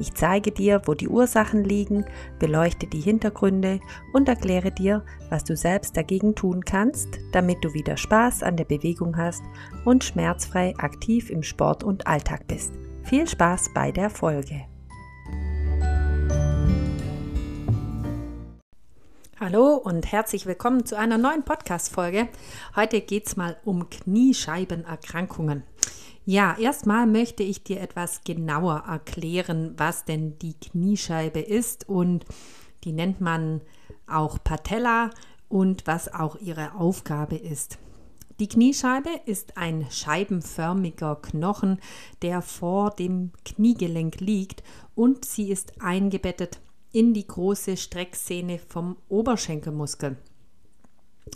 ich zeige dir, wo die Ursachen liegen, beleuchte die Hintergründe und erkläre dir, was du selbst dagegen tun kannst, damit du wieder Spaß an der Bewegung hast und schmerzfrei aktiv im Sport und Alltag bist. Viel Spaß bei der Folge. Hallo und herzlich willkommen zu einer neuen Podcast-Folge. Heute geht es mal um Kniescheibenerkrankungen. Ja, erstmal möchte ich dir etwas genauer erklären, was denn die Kniescheibe ist und die nennt man auch Patella und was auch ihre Aufgabe ist. Die Kniescheibe ist ein scheibenförmiger Knochen, der vor dem Kniegelenk liegt und sie ist eingebettet in die große Strecksehne vom Oberschenkelmuskel.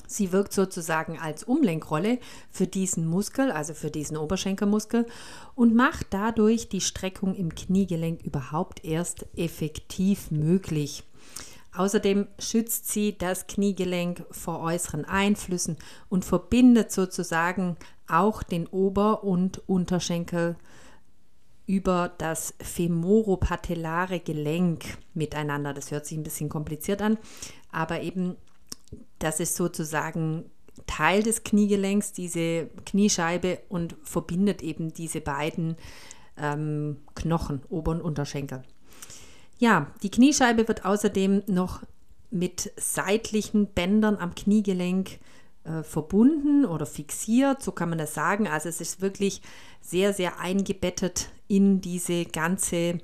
Sie wirkt sozusagen als Umlenkrolle für diesen Muskel, also für diesen Oberschenkelmuskel, und macht dadurch die Streckung im Kniegelenk überhaupt erst effektiv möglich. Außerdem schützt sie das Kniegelenk vor äußeren Einflüssen und verbindet sozusagen auch den Ober- und Unterschenkel über das femoropatellare Gelenk miteinander. Das hört sich ein bisschen kompliziert an, aber eben das ist sozusagen Teil des Kniegelenks, diese Kniescheibe und verbindet eben diese beiden ähm, Knochen, Ober- und Unterschenkel. Ja, die Kniescheibe wird außerdem noch mit seitlichen Bändern am Kniegelenk äh, verbunden oder fixiert, so kann man das sagen. Also es ist wirklich sehr, sehr eingebettet in diese ganze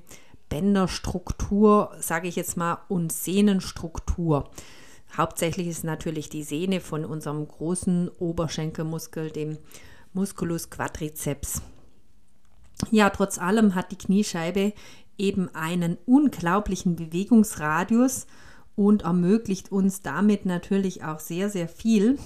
Bänderstruktur, sage ich jetzt mal, und Sehnenstruktur. Hauptsächlich ist natürlich die Sehne von unserem großen Oberschenkelmuskel, dem Musculus quadriceps. Ja, trotz allem hat die Kniescheibe eben einen unglaublichen Bewegungsradius und ermöglicht uns damit natürlich auch sehr, sehr viel.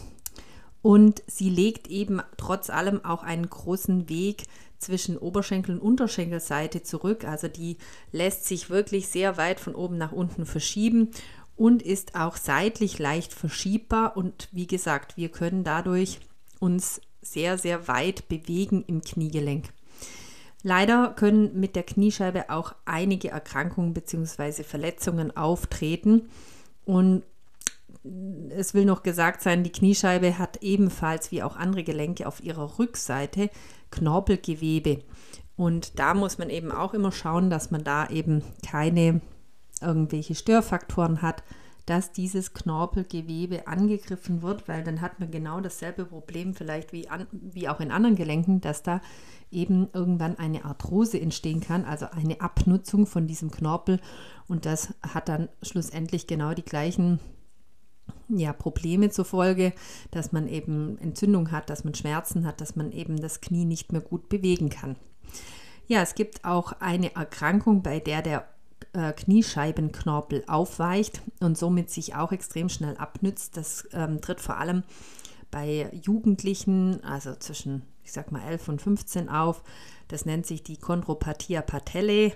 Und sie legt eben trotz allem auch einen großen Weg zwischen Oberschenkel und Unterschenkelseite zurück. Also die lässt sich wirklich sehr weit von oben nach unten verschieben und ist auch seitlich leicht verschiebbar und wie gesagt, wir können dadurch uns sehr, sehr weit bewegen im Kniegelenk. Leider können mit der Kniescheibe auch einige Erkrankungen bzw. Verletzungen auftreten und es will noch gesagt sein, die Kniescheibe hat ebenfalls wie auch andere Gelenke auf ihrer Rückseite Knorpelgewebe. Und da muss man eben auch immer schauen, dass man da eben keine irgendwelche Störfaktoren hat, dass dieses Knorpelgewebe angegriffen wird, weil dann hat man genau dasselbe Problem vielleicht wie, an, wie auch in anderen Gelenken, dass da eben irgendwann eine Arthrose entstehen kann, also eine Abnutzung von diesem Knorpel und das hat dann schlussendlich genau die gleichen ja, Probleme zur Folge, dass man eben Entzündung hat, dass man Schmerzen hat, dass man eben das Knie nicht mehr gut bewegen kann. Ja, es gibt auch eine Erkrankung, bei der der äh, Kniescheibenknorpel aufweicht und somit sich auch extrem schnell abnützt. Das ähm, tritt vor allem bei Jugendlichen, also zwischen, ich sag mal, 11 und 15 auf. Das nennt sich die Chondropathia patellae.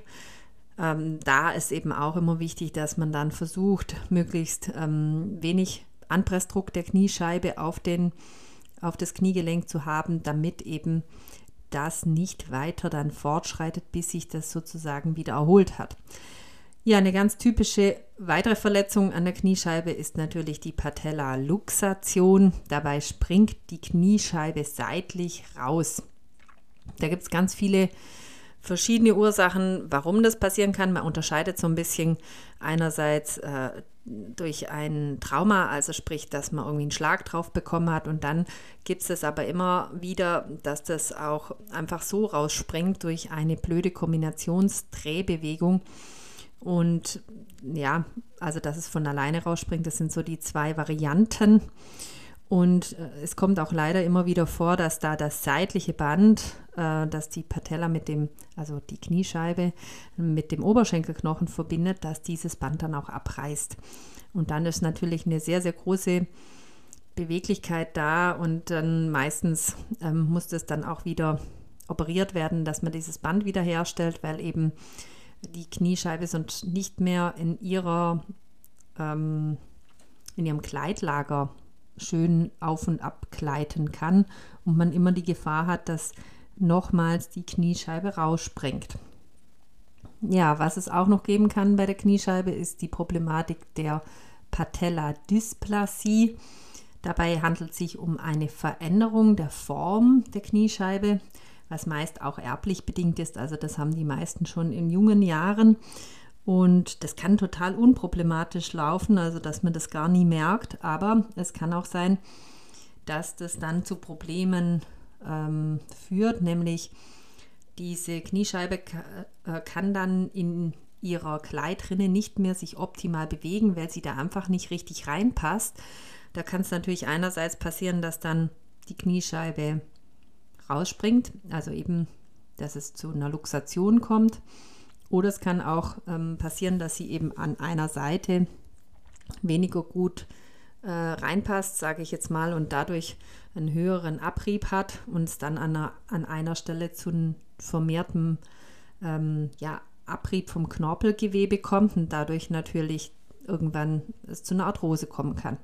Ähm, da ist eben auch immer wichtig, dass man dann versucht, möglichst ähm, wenig Anpressdruck der Kniescheibe auf, den, auf das Kniegelenk zu haben, damit eben das nicht weiter dann fortschreitet, bis sich das sozusagen wieder erholt hat. Ja, eine ganz typische weitere Verletzung an der Kniescheibe ist natürlich die Patella-Luxation. Dabei springt die Kniescheibe seitlich raus. Da gibt es ganz viele verschiedene Ursachen, warum das passieren kann. Man unterscheidet so ein bisschen einerseits äh, durch ein Trauma, also sprich, dass man irgendwie einen Schlag drauf bekommen hat und dann gibt es aber immer wieder, dass das auch einfach so rausspringt durch eine blöde Kombinationsdrehbewegung. Und ja, also dass es von alleine rausspringt, das sind so die zwei Varianten. Und äh, es kommt auch leider immer wieder vor, dass da das seitliche Band, äh, das die Patella mit dem, also die Kniescheibe mit dem Oberschenkelknochen verbindet, dass dieses Band dann auch abreißt. Und dann ist natürlich eine sehr, sehr große Beweglichkeit da und dann meistens ähm, muss das dann auch wieder operiert werden, dass man dieses Band wiederherstellt, weil eben die Kniescheibe sonst nicht mehr in ihrer ähm, in ihrem Kleidlager schön auf und ab gleiten kann und man immer die Gefahr hat, dass nochmals die Kniescheibe rausspringt. Ja, was es auch noch geben kann bei der Kniescheibe, ist die Problematik der Patella-Dysplasie. Dabei handelt es sich um eine Veränderung der Form der Kniescheibe, was meist auch erblich bedingt ist. Also das haben die meisten schon in jungen Jahren. Und das kann total unproblematisch laufen, also dass man das gar nie merkt. Aber es kann auch sein, dass das dann zu Problemen ähm, führt, nämlich diese Kniescheibe äh, kann dann in ihrer Kleidrinne nicht mehr sich optimal bewegen, weil sie da einfach nicht richtig reinpasst. Da kann es natürlich einerseits passieren, dass dann die Kniescheibe rausspringt, also eben, dass es zu einer Luxation kommt. Oder es kann auch ähm, passieren, dass sie eben an einer Seite weniger gut äh, reinpasst, sage ich jetzt mal, und dadurch einen höheren Abrieb hat und es dann an einer, an einer Stelle zu einem vermehrten ähm, ja, Abrieb vom Knorpelgewebe kommt und dadurch natürlich irgendwann es zu einer Arthrose kommen kann.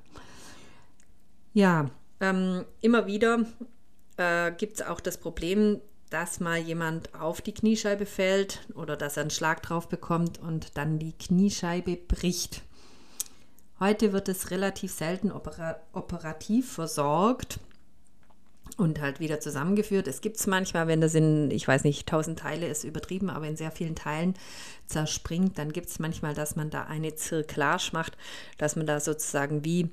Ja, ähm, immer wieder äh, gibt es auch das Problem, dass mal jemand auf die Kniescheibe fällt oder dass er einen Schlag drauf bekommt und dann die Kniescheibe bricht. Heute wird es relativ selten opera operativ versorgt und halt wieder zusammengeführt. Es gibt es manchmal, wenn das in, ich weiß nicht, tausend Teile ist übertrieben, aber in sehr vielen Teilen zerspringt, dann gibt es manchmal, dass man da eine Zirklage macht, dass man da sozusagen wie,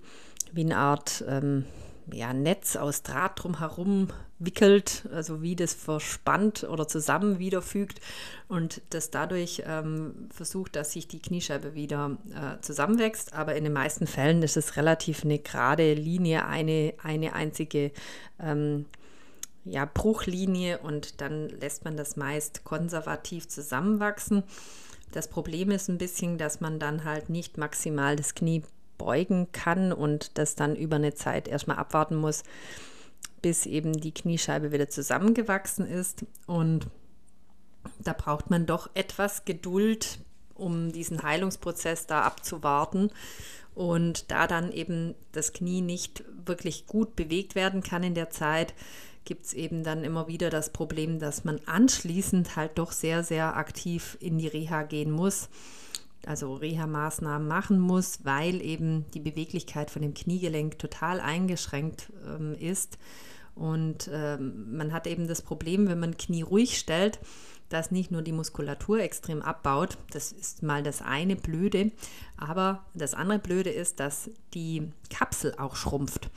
wie eine Art ähm, ja, Netz aus Draht drumherum wickelt, also wie das verspannt oder zusammen wiederfügt und das dadurch ähm, versucht, dass sich die Kniescheibe wieder äh, zusammenwächst. Aber in den meisten Fällen ist es relativ eine gerade Linie, eine, eine einzige ähm, ja, Bruchlinie und dann lässt man das meist konservativ zusammenwachsen. Das Problem ist ein bisschen, dass man dann halt nicht maximal das Knie beugen kann und das dann über eine Zeit erstmal abwarten muss, bis eben die Kniescheibe wieder zusammengewachsen ist. Und da braucht man doch etwas Geduld, um diesen Heilungsprozess da abzuwarten. Und da dann eben das Knie nicht wirklich gut bewegt werden kann in der Zeit, gibt es eben dann immer wieder das Problem, dass man anschließend halt doch sehr, sehr aktiv in die Reha gehen muss also Reha-Maßnahmen machen muss, weil eben die Beweglichkeit von dem Kniegelenk total eingeschränkt ähm, ist. Und ähm, man hat eben das Problem, wenn man Knie ruhig stellt, dass nicht nur die Muskulatur extrem abbaut, das ist mal das eine Blöde, aber das andere Blöde ist, dass die Kapsel auch schrumpft.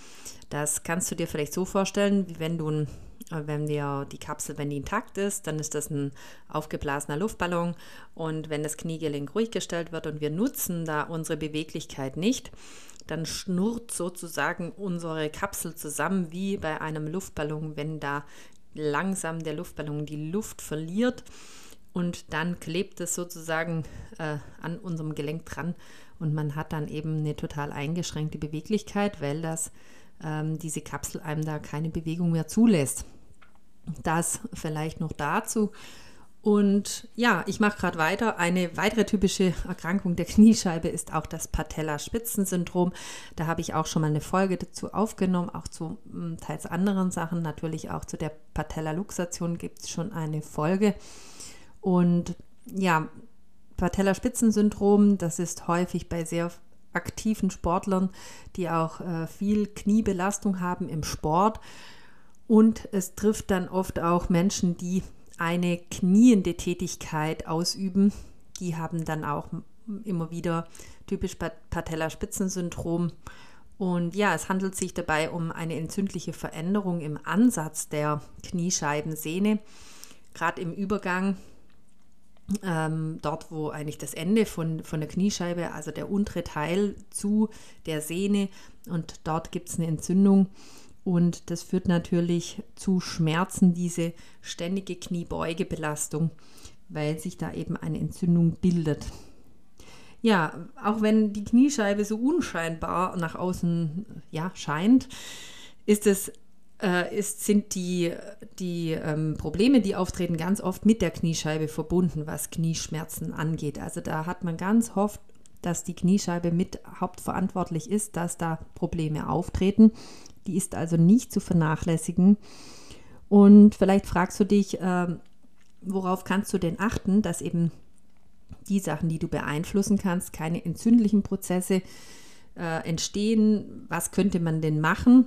Das kannst du dir vielleicht so vorstellen, wie wenn du ein wenn wir die Kapsel, wenn die intakt ist, dann ist das ein aufgeblasener Luftballon. Und wenn das Kniegelenk ruhig gestellt wird und wir nutzen da unsere Beweglichkeit nicht, dann schnurrt sozusagen unsere Kapsel zusammen wie bei einem Luftballon, wenn da langsam der Luftballon die Luft verliert und dann klebt es sozusagen äh, an unserem Gelenk dran und man hat dann eben eine total eingeschränkte Beweglichkeit, weil das ähm, diese Kapsel einem da keine Bewegung mehr zulässt. Das vielleicht noch dazu. Und ja, ich mache gerade weiter. Eine weitere typische Erkrankung der Kniescheibe ist auch das Patella-Spitzensyndrom. Da habe ich auch schon mal eine Folge dazu aufgenommen, auch zu hm, teils anderen Sachen. Natürlich auch zu der Patella-Luxation gibt es schon eine Folge. Und ja, Patella-Spitzensyndrom, das ist häufig bei sehr aktiven Sportlern, die auch äh, viel Kniebelastung haben im Sport. Und es trifft dann oft auch Menschen, die eine kniende Tätigkeit ausüben. Die haben dann auch immer wieder typisch Patellaspitzensyndrom. Und ja, es handelt sich dabei um eine entzündliche Veränderung im Ansatz der Kniescheibensehne, gerade im Übergang, ähm, dort wo eigentlich das Ende von, von der Kniescheibe, also der untere Teil zu der Sehne und dort gibt es eine Entzündung und das führt natürlich zu Schmerzen, diese ständige Kniebeugebelastung, weil sich da eben eine Entzündung bildet. ja, auch wenn die Kniescheibe so unscheinbar nach außen ja, scheint, ist es äh, ist, sind die, die ähm, Probleme, die auftreten, ganz oft mit der Kniescheibe verbunden, was Knieschmerzen angeht. Also da hat man ganz oft, dass die Kniescheibe mit hauptverantwortlich ist, dass da Probleme auftreten. Die ist also nicht zu vernachlässigen. Und vielleicht fragst du dich, äh, worauf kannst du denn achten, dass eben die Sachen, die du beeinflussen kannst, keine entzündlichen Prozesse äh, entstehen. Was könnte man denn machen?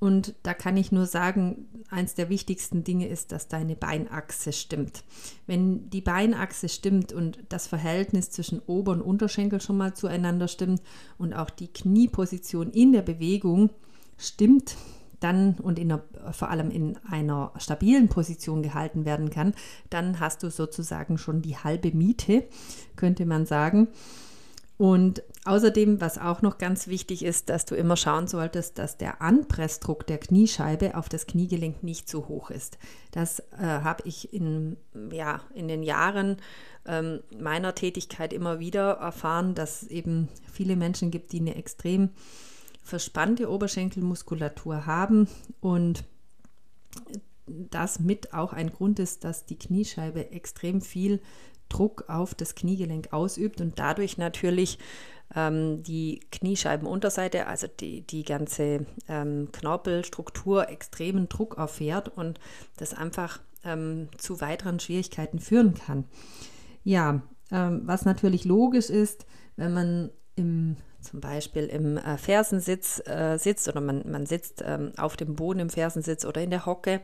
Und da kann ich nur sagen, eins der wichtigsten Dinge ist, dass deine Beinachse stimmt. Wenn die Beinachse stimmt und das Verhältnis zwischen Ober- und Unterschenkel schon mal zueinander stimmt und auch die Knieposition in der Bewegung stimmt, dann und in einer, vor allem in einer stabilen Position gehalten werden kann, dann hast du sozusagen schon die halbe Miete, könnte man sagen. Und außerdem, was auch noch ganz wichtig ist, dass du immer schauen solltest, dass der Anpressdruck der Kniescheibe auf das Kniegelenk nicht zu hoch ist. Das äh, habe ich in, ja, in den Jahren ähm, meiner Tätigkeit immer wieder erfahren, dass es eben viele Menschen gibt, die eine extrem verspannte Oberschenkelmuskulatur haben und das mit auch ein Grund ist, dass die Kniescheibe extrem viel Druck auf das Kniegelenk ausübt und dadurch natürlich ähm, die Kniescheibenunterseite, also die, die ganze ähm, Knorpelstruktur, extremen Druck erfährt und das einfach ähm, zu weiteren Schwierigkeiten führen kann. Ja, ähm, was natürlich logisch ist, wenn man im zum Beispiel im äh, Fersensitz äh, sitzt oder man, man sitzt ähm, auf dem Boden im Fersensitz oder in der Hocke,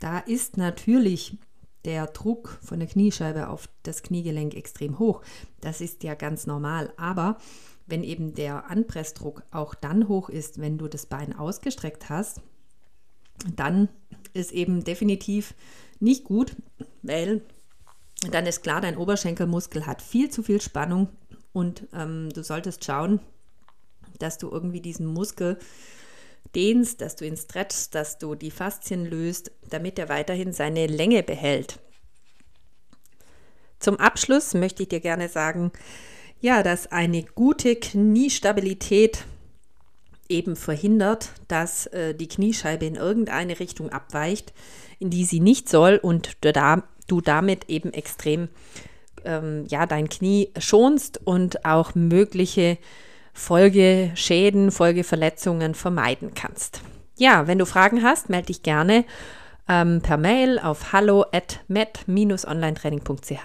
da ist natürlich der Druck von der Kniescheibe auf das Kniegelenk extrem hoch. Das ist ja ganz normal. Aber wenn eben der Anpressdruck auch dann hoch ist, wenn du das Bein ausgestreckt hast, dann ist eben definitiv nicht gut, weil dann ist klar, dein Oberschenkelmuskel hat viel zu viel Spannung und ähm, du solltest schauen, dass du irgendwie diesen Muskel dehnst, dass du ihn stretchst, dass du die Faszien löst, damit er weiterhin seine Länge behält. Zum Abschluss möchte ich dir gerne sagen, ja, dass eine gute Kniestabilität eben verhindert, dass äh, die Kniescheibe in irgendeine Richtung abweicht, in die sie nicht soll und du, da, du damit eben extrem ähm, ja, dein Knie schonst und auch mögliche Folgeschäden, Folgeverletzungen vermeiden kannst. Ja, wenn du Fragen hast, melde dich gerne ähm, per Mail auf hallo at met-onlinetraining.ch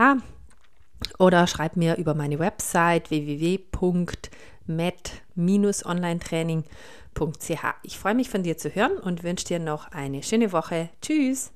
oder schreib mir über meine Website www.met-onlinetraining.ch. Ich freue mich von dir zu hören und wünsche dir noch eine schöne Woche. Tschüss!